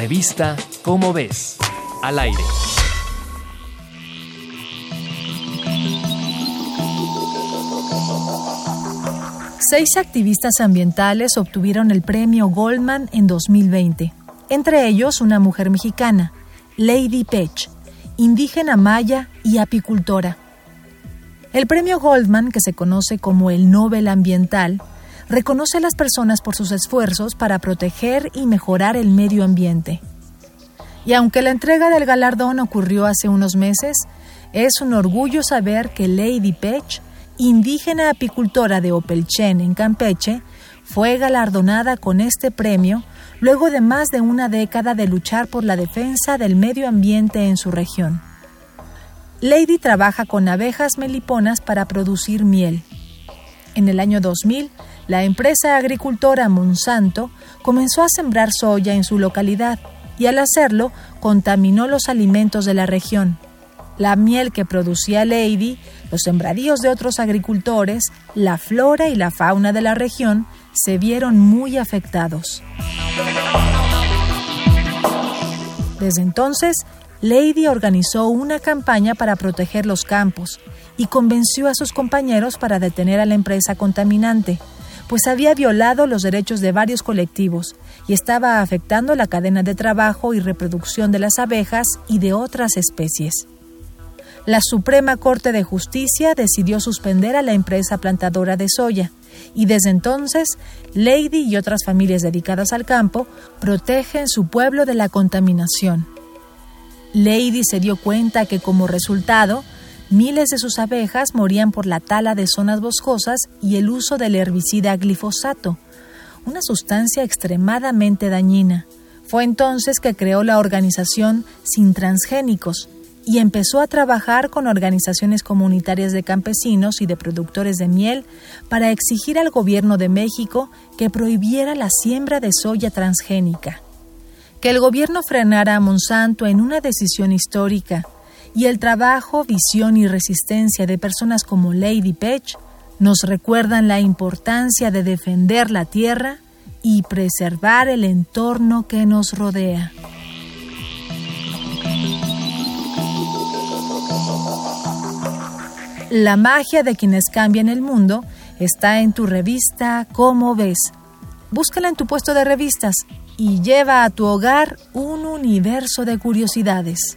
Revista Cómo ves, al aire. Seis activistas ambientales obtuvieron el premio Goldman en 2020, entre ellos una mujer mexicana, Lady Pech, indígena maya y apicultora. El premio Goldman, que se conoce como el Nobel Ambiental, reconoce a las personas por sus esfuerzos para proteger y mejorar el medio ambiente. Y aunque la entrega del galardón ocurrió hace unos meses, es un orgullo saber que Lady Pech indígena apicultora de Opelchen en Campeche, fue galardonada con este premio luego de más de una década de luchar por la defensa del medio ambiente en su región. Lady trabaja con abejas meliponas para producir miel. En el año 2000, la empresa agricultora Monsanto comenzó a sembrar soya en su localidad y al hacerlo contaminó los alimentos de la región. La miel que producía Lady los sembradíos de otros agricultores, la flora y la fauna de la región se vieron muy afectados. Desde entonces, Lady organizó una campaña para proteger los campos y convenció a sus compañeros para detener a la empresa contaminante, pues había violado los derechos de varios colectivos y estaba afectando la cadena de trabajo y reproducción de las abejas y de otras especies la Suprema Corte de Justicia decidió suspender a la empresa plantadora de soya y desde entonces Lady y otras familias dedicadas al campo protegen su pueblo de la contaminación. Lady se dio cuenta que como resultado miles de sus abejas morían por la tala de zonas boscosas y el uso del herbicida glifosato, una sustancia extremadamente dañina. Fue entonces que creó la organización Sin Transgénicos, y empezó a trabajar con organizaciones comunitarias de campesinos y de productores de miel para exigir al gobierno de México que prohibiera la siembra de soya transgénica, que el gobierno frenara a Monsanto en una decisión histórica y el trabajo, visión y resistencia de personas como Lady Pech nos recuerdan la importancia de defender la tierra y preservar el entorno que nos rodea. La magia de quienes cambian el mundo está en tu revista Cómo ves. Búscala en tu puesto de revistas y lleva a tu hogar un universo de curiosidades.